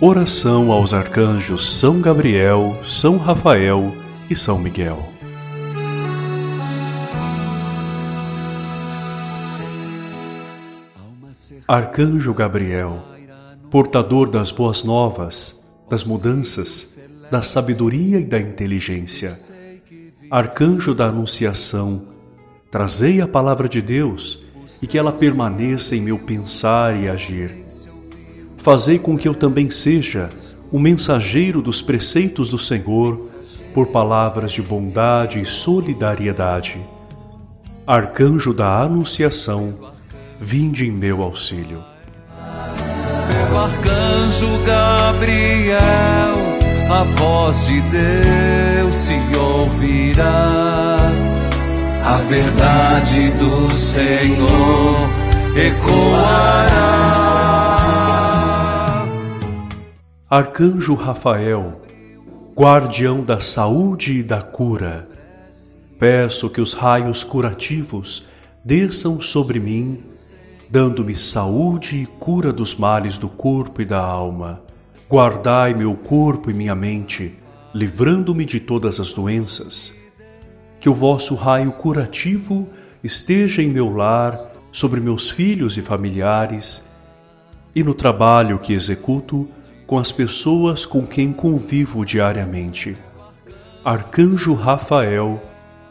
Oração aos arcanjos São Gabriel, São Rafael e São Miguel. Arcanjo Gabriel, portador das boas novas, das mudanças, da sabedoria e da inteligência, arcanjo da Anunciação, trazei a palavra de Deus e que ela permaneça em meu pensar e agir fazei com que eu também seja o mensageiro dos preceitos do Senhor por palavras de bondade e solidariedade. Arcanjo da Anunciação, vinde em meu auxílio. Pelo arcanjo Gabriel, a voz de Deus se ouvirá. A verdade do Senhor ecoará. Arcanjo Rafael, guardião da saúde e da cura, peço que os raios curativos desçam sobre mim, dando-me saúde e cura dos males do corpo e da alma. Guardai meu corpo e minha mente, livrando-me de todas as doenças. Que o vosso raio curativo esteja em meu lar, sobre meus filhos e familiares, e no trabalho que executo, com as pessoas com quem convivo diariamente. Arcanjo Rafael,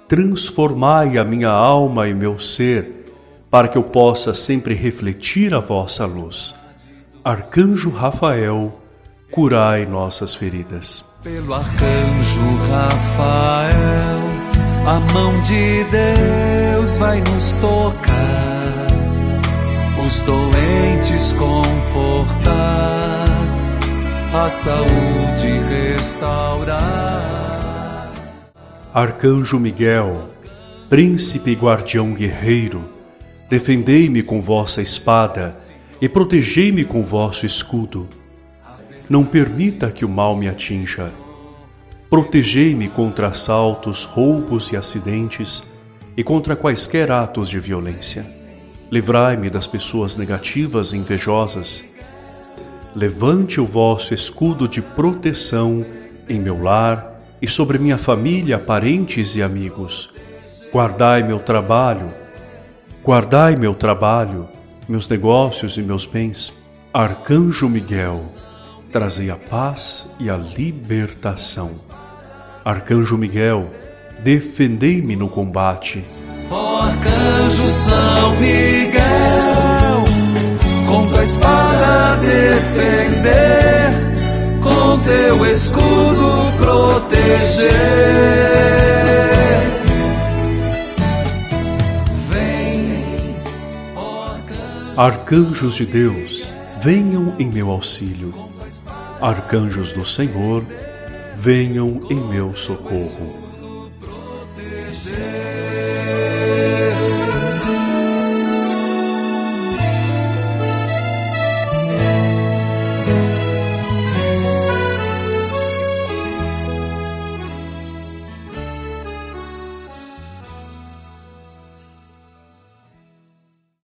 transformai a minha alma e meu ser, para que eu possa sempre refletir a vossa luz. Arcanjo Rafael, curai nossas feridas. Pelo arcanjo Rafael, a mão de Deus vai nos tocar, os doentes confortar a saúde restaurar. Arcanjo Miguel, príncipe guardião guerreiro, defendei-me com vossa espada e protegei-me com vosso escudo. Não permita que o mal me atinja. Protegei-me contra assaltos, roubos e acidentes e contra quaisquer atos de violência. Livrai-me das pessoas negativas e invejosas Levante o vosso escudo de proteção em meu lar e sobre minha família, parentes e amigos. Guardai meu trabalho, guardai meu trabalho, meus negócios e meus bens. Arcanjo Miguel, trazei a paz e a libertação. Arcanjo Miguel, defendei-me no combate. Ó oh, Arcanjo São Miguel, com tua espada defender, com teu escudo proteger. Vem, Arcanjos de Deus, venham em meu auxílio. Arcanjos do Senhor, venham em meu socorro.